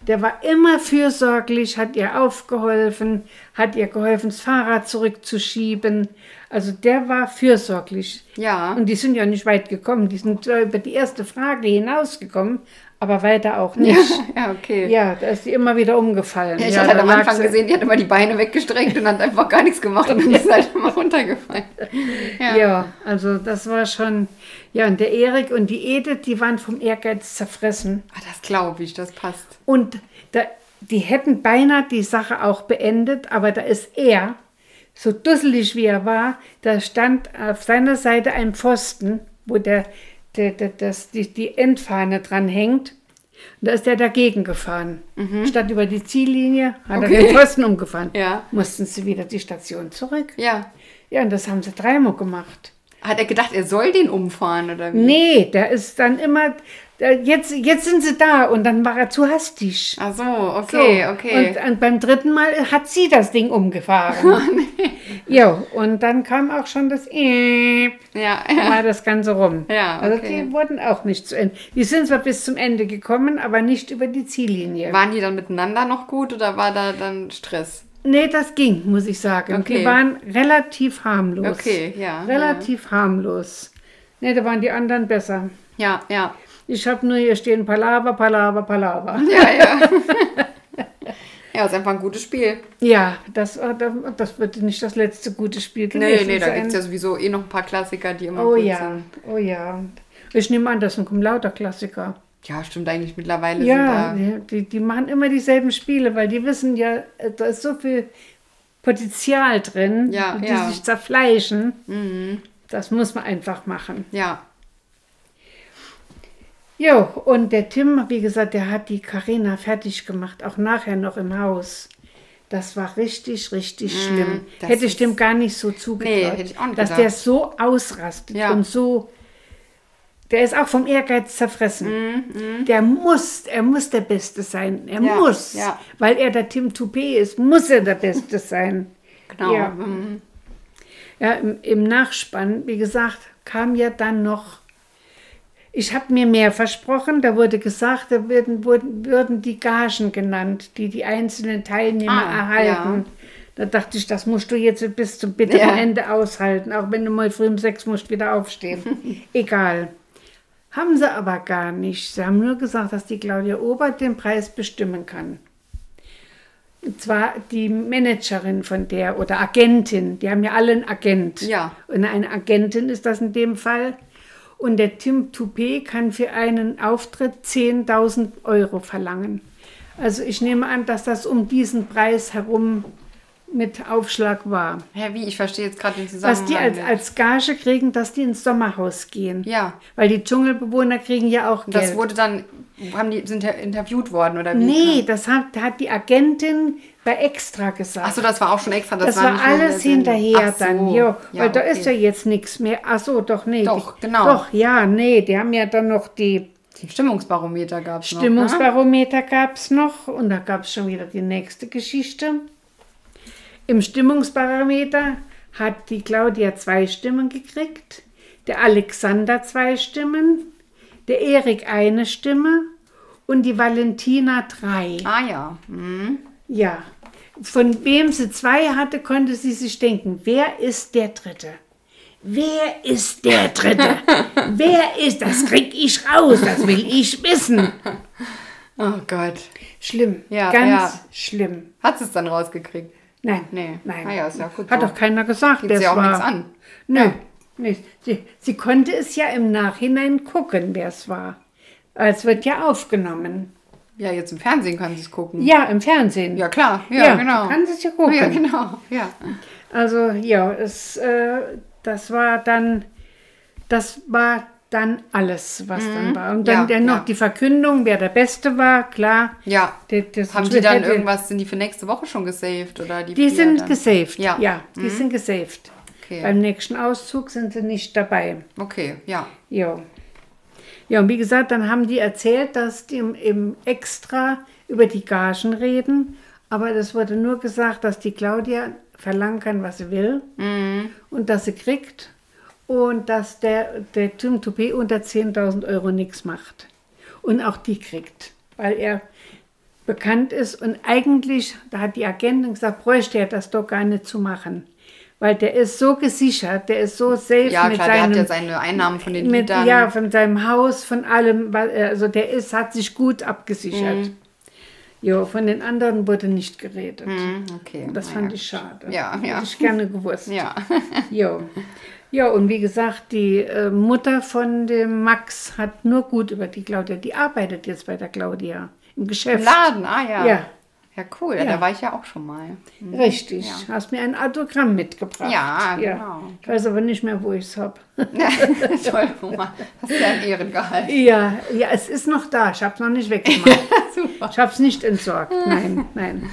Der war immer fürsorglich, hat ihr aufgeholfen, hat ihr geholfen, das Fahrrad zurückzuschieben. Also der war fürsorglich. Ja. Und die sind ja nicht weit gekommen. Die sind zwar über die erste Frage hinausgekommen, aber weiter auch nicht. Ja, okay. Ja, da ist sie immer wieder umgefallen. Ja, ich ja, hatte am Anfang sie- gesehen, die hat immer die Beine weggestreckt und hat einfach gar nichts gemacht und dann ist halt immer runtergefallen. Ja. Ja. also das war schon. Ja, und der Erik und die Edith, die waren vom Ehrgeiz zerfressen. Ah, das glaube ich, das passt. Und da, die hätten beinahe die Sache auch beendet, aber da ist er, so dusselig wie er war, da stand auf seiner Seite ein Pfosten, wo der, der, der, das, die, die Endfahne dran hängt. Und da ist er dagegen gefahren. Statt über die Ziellinie hat Mhm. Okay. er den Pfosten umgefahren. Ja. Mussten sie wieder die Station zurück. Ja. Ja, und das haben sie dreimal gemacht. Hat er gedacht, er soll den umfahren oder wie? Nee, der ist dann immer, jetzt, jetzt sind sie da und dann war er zu hastig. Ach so, okay, So, okay. Und, und beim dritten Mal hat sie das Ding umgefahren. Ja, und dann kam auch schon das Eep, ja, da ja. war das Ganze rum. Ja, Also okay. die wurden auch nicht zu Ende. Die sind zwar bis zum Ende gekommen, aber nicht über die Ziellinie. Waren die dann miteinander noch gut oder war da dann Stress? Nee, das ging, muss ich sagen. Okay. Die waren relativ harmlos. Okay, ja. Relativ harmlos. Nee, da waren die anderen besser. Ja, ja. Ich habe nur hier stehen Palaver, Palaver, Palaver. Ja, ja. ja, ist einfach ein gutes Spiel. Ja, das, äh, das wird nicht das letzte gute Spiel Nee, gewesen nee, da sein. gibt es ja sowieso eh noch ein paar Klassiker, die immer Oh gut ja, sind. oh ja. Ich nehme an, das sind lauter Klassiker. Ja, stimmt eigentlich mittlerweile Ja, sind die, die, machen immer dieselben Spiele, weil die wissen ja, äh, da ist so viel Potenzial drin, Ja, die ja. sich zerfleischen. Mhm. Das muss man einfach machen. da. Ja. Jo, und der Tim, wie gesagt, der hat die Karina fertig gemacht, auch nachher noch im Haus. Das war richtig, richtig schlimm. Mm, das Hätte ich dem gar nicht so zugetraut. Nee, nicht Dass der so ausrastet Ja. und so. Der ist auch vom Ehrgeiz zerfressen. Der muss, er muss der Beste sein. Er Mm, Ja, muss. ja. Weil er der Tim Toupet ist, muss er der Beste sein. Genau. Ja. Mhm. Ja, im, im Nachspann, wie gesagt, kam ja dann noch. Ich habe mir mehr versprochen. Da wurde gesagt, da würden, wurden, würden die Gagen genannt, die die einzelnen Teilnehmer Ah, erhalten. Da dachte ich, das musst du jetzt bis zum bitteren Ja. Ende aushalten, auch wenn du mal früh um sechs musst wieder aufstehen. Egal. Haben sie aber gar nicht. Sie haben nur gesagt, dass die Claudia Obert den Preis bestimmen kann. Und zwar die Managerin von der oder Agentin. Die haben ja alle einen Agent. Ja. Und eine Agentin ist das in dem Fall. Und der Tim Toupet kann für einen Auftritt 10.000 Euro verlangen. Also ich nehme an, dass das um diesen Preis herum mit Aufschlag war. Hä, wie? Ich verstehe jetzt gerade den Zusammenhang. Was die als, als Gage kriegen, dass die ins Sommerhaus gehen. Ja. Weil die Dschungelbewohner kriegen ja auch Geld. Das wurde dann, haben die, sind interviewt worden oder wie? nee, das hat, hat die Agentin bei Extra gesagt. Achso, das war auch schon extra. Das, Das, war alles hinterher so. dann, jo, weil da okay. ist ja jetzt nichts mehr. Ach so, doch, nee. Doch, die, genau. Doch, ja, nee, die haben ja dann noch die Stimmungsbarometer gab es noch. Ne? Stimmungsbarometer gab es noch und da gab es schon wieder die nächste Geschichte. Im Stimmungsparameter hat die Claudia zwei Stimmen gekriegt, der Alexander zwei Stimmen, der Erik eine Stimme und die Valentina drei. Ah ja. Mhm. Ja, von wem sie zwei hatte, konnte sie sich denken, wer ist der Dritte? Wer ist der Dritte? wer ist, das krieg ich raus, das will ich wissen. Oh Gott. Schlimm, Ja, ganz ja. schlimm. Hat sie es dann rausgekriegt? Nein, Nee. nein. Ah ja, ist ja gut Hat so. doch keiner gesagt, Geht sie auch war. nichts an. Nö, Ja. nicht. Sie, sie konnte es ja im Nachhinein gucken, wer es war. Es wird ja aufgenommen. Ja, jetzt im Fernsehen kann sie es gucken. Ja, im Fernsehen. Ja, klar. Ja, Ja, genau. du kannst es ja gucken. Ja, genau. Ja. Also ja, es, äh, das war dann, das war dann alles, was dann war. Und dann Mhm. Ja, dann noch ja. die Verkündung, wer der Beste war, klar. Ja. Die, das Haben die dann irgendwas, sind die für nächste Woche schon gesaved? Oder die Die sind dann? gesaved. Ja. Mhm. Ja, die sind gesaved. Okay. Beim nächsten Auszug sind sie nicht dabei. Okay, ja. Ja. Ja, und wie gesagt, dann haben die erzählt, dass die im, im Extra über die Gagen reden. Aber das wurde nur gesagt, dass die Claudia verlangen kann, was sie will. Und dass sie kriegt. Und dass der, der Tim Toupé unter 10.000 Euro nichts macht. Und auch die kriegt. Weil er bekannt ist. Und eigentlich, da hat die Agentin gesagt, bräuchte er das doch gar nicht zu machen. Weil der ist so gesichert, der ist so safe Ja, mit klar, der seinem hat ja seine Einnahmen von den mit, Liedern. ja, von seinem Haus, von allem, äh, also der ist, hat sich gut abgesichert. Mhm. Jo, von den anderen wurde nicht geredet. Hm, okay. Das naja. fand ich schade. Ja, ja. Hätte ich gerne gewusst. Ja. Jo. Ja, und wie gesagt, die äh, Mutter von dem Max hat nur gut über die Claudia. Die arbeitet jetzt bei der Claudia im Im Geschäft. Laden, ah ja. Ja. Ja, cool. Ja, Ja. da war ich ja auch schon mal. Richtig. Ja. Hast mir ein Autogramm mitgebracht. Ja, genau. Ich weiß aber nicht mehr, wo ich es habe. Toll, Oma. Hast du ja einen Ehrengehalt. Ja, ja, es ist noch da. Ich habe es noch nicht weggemacht. Super. Ich habe es nicht entsorgt. Nein, nein.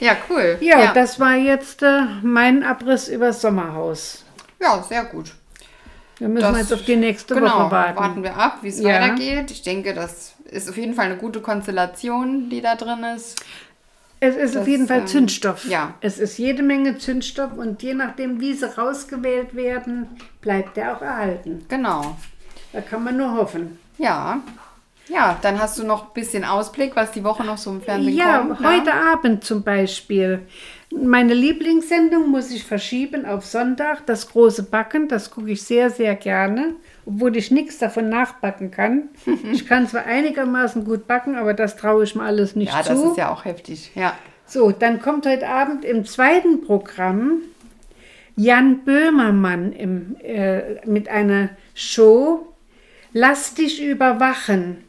Ja, cool. Ja, ja. das war jetzt äh, mein Abriss über das Sommerhaus. ja sehr gut. Wir müssen Das- jetzt auf die nächste Genau, Woche warten. warten wir ab, wie es Ja. weitergeht. Ich denke, das ist auf jeden Fall eine gute Konstellation, die da drin ist. Es ist Das, auf jeden Fall ähm, Zündstoff. ja. Es ist jede Menge Zündstoff und je nachdem, wie sie rausgewählt werden, bleibt der auch erhalten. Genau. Da kann man nur hoffen. Ja. Ja, dann hast du noch ein bisschen Ausblick, was die Woche noch so im Fernsehen Ja, kommt. heute Abend zum Beispiel. Meine Lieblingssendung muss ich verschieben auf Sonntag. Das große Backen, das gucke ich sehr, sehr gerne, obwohl ich nichts davon nachbacken kann. ich kann zwar einigermaßen gut backen, aber das traue ich mir alles nicht Ja, zu. das ist ja auch heftig. Ja. So, dann kommt heute Abend im zweiten Programm Jan Böhmermann im, äh, mit einer Show Lass dich überwachen.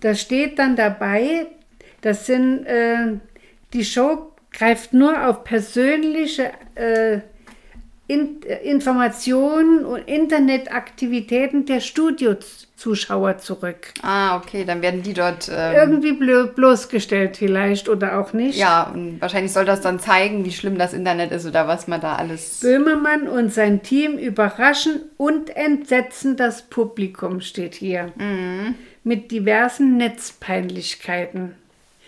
Da steht dann dabei, das sind, äh, die Show greift nur auf persönliche äh, in, äh, Informationen und Internetaktivitäten der Studiozuschauer zurück. Ah, okay, dann werden die dort. Ähm, Irgendwie blo bloßgestellt vielleicht oder auch nicht. ja, und wahrscheinlich soll das dann zeigen, wie schlimm das Internet ist oder was man da alles. Böhmermann und sein Team überraschen und entsetzen das Publikum, steht hier. Mhm. Mit diversen Netzpeinlichkeiten.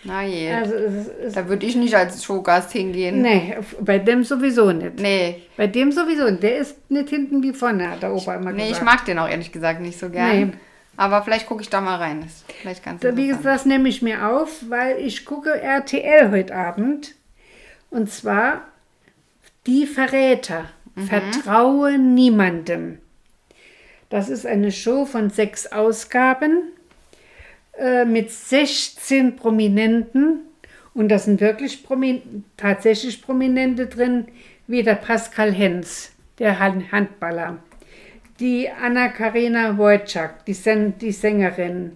Na je. Also, es ist, da würde ich nicht als Showgast hingehen. nee, bei dem sowieso nicht. Nee. Bei dem sowieso nicht. Der ist nicht hinten wie vorne, hat der Opa immer Nee, ich gesagt. mag den auch ehrlich gesagt nicht so gern. Nee. Aber vielleicht gucke ich da mal rein. Das ist vielleicht ganz Da, Wie gesagt, das nehme ich mir auf, weil ich gucke RTL heute Abend. Und zwar Die Verräter. Mhm. Vertraue niemandem. Das ist eine Show von sechs Ausgaben äh, mit 16 Prominenten. Und da sind wirklich Promi tatsächlich Prominente drin, wie der Pascal Hens, der Han- Handballer die Anna-Karina Wojcik, die, Sen die Sängerin,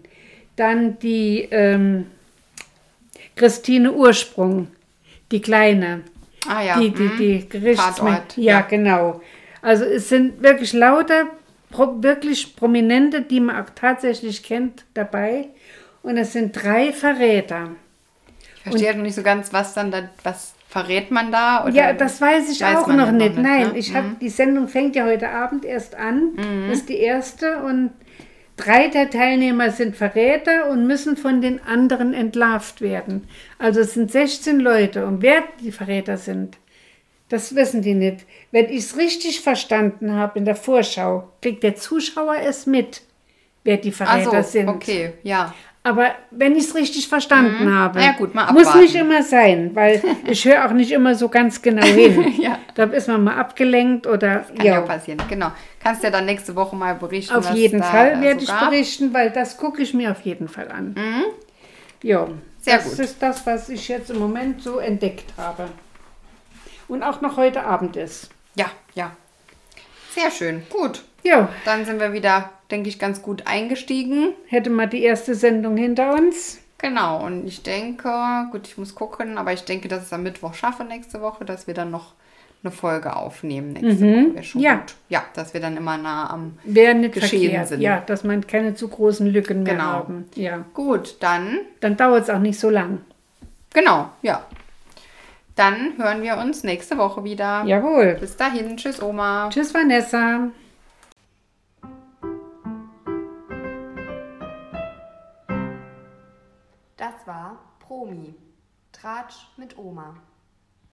dann die ähm, Christine Ursprung, die Kleine, Ah ja. die, die, mhm. die Gerichtsmänner. Tatort, Ja, ja. genau. Also es sind wirklich lauter, pro wirklich Prominente, die man auch tatsächlich kennt, dabei. Und es sind drei Verräter. Ich verstehe noch nicht so ganz, was dann da, was verrät man da? Oder Ja, das weiß ich weiß auch noch ja nicht. Nein, ne? ich habe die Sendung fängt ja heute Abend erst an. Mhm. Das ist die erste und Drei der Teilnehmer sind Verräter und müssen von den anderen entlarvt werden. Also es sind 16 Leute und wer die Verräter sind, das wissen die nicht. Wenn ich es richtig verstanden habe in der Vorschau, kriegt der Zuschauer es mit, wer die Verräter Also, sind. okay, ja. Aber wenn ich es richtig verstanden habe, Na ja, gut, muss nicht immer sein, weil ich höre auch nicht immer so ganz genau hin. Ja. Da ist man mal abgelenkt oder Kann ja. ja. passieren, genau. Kannst ja dann nächste Woche mal berichten. Auf jeden Fall werde so ich berichten, weil das gucke ich mir auf jeden Fall an. Ja, Sehr das gut. ist das, was ich jetzt im Moment so entdeckt habe. Und auch noch heute Abend ist. Ja, ja. Sehr schön. Gut. Ja, Dann sind wir wieder, denke ich, ganz gut eingestiegen. hätte mal die erste Sendung hinter uns. Genau. Und ich denke, gut, ich muss gucken, aber ich denke, dass ich es am Mittwoch schaffe nächste Woche, dass wir dann noch eine Folge aufnehmen nächste Woche. Wäre schon Ja. gut. Ja, dass wir dann immer nah am. Wäre nicht Geschehen verkehrt. sind. Ja, dass man keine zu großen Lücken mehr Genau. haben. Ja. Gut, dann, Dann dauert es auch nicht so lang. genau, ja. Dann hören wir uns nächste Woche wieder. Jawohl. Bis dahin. Tschüss, Oma. Tschüss, Vanessa. Das war Promi. Tratsch mit Oma.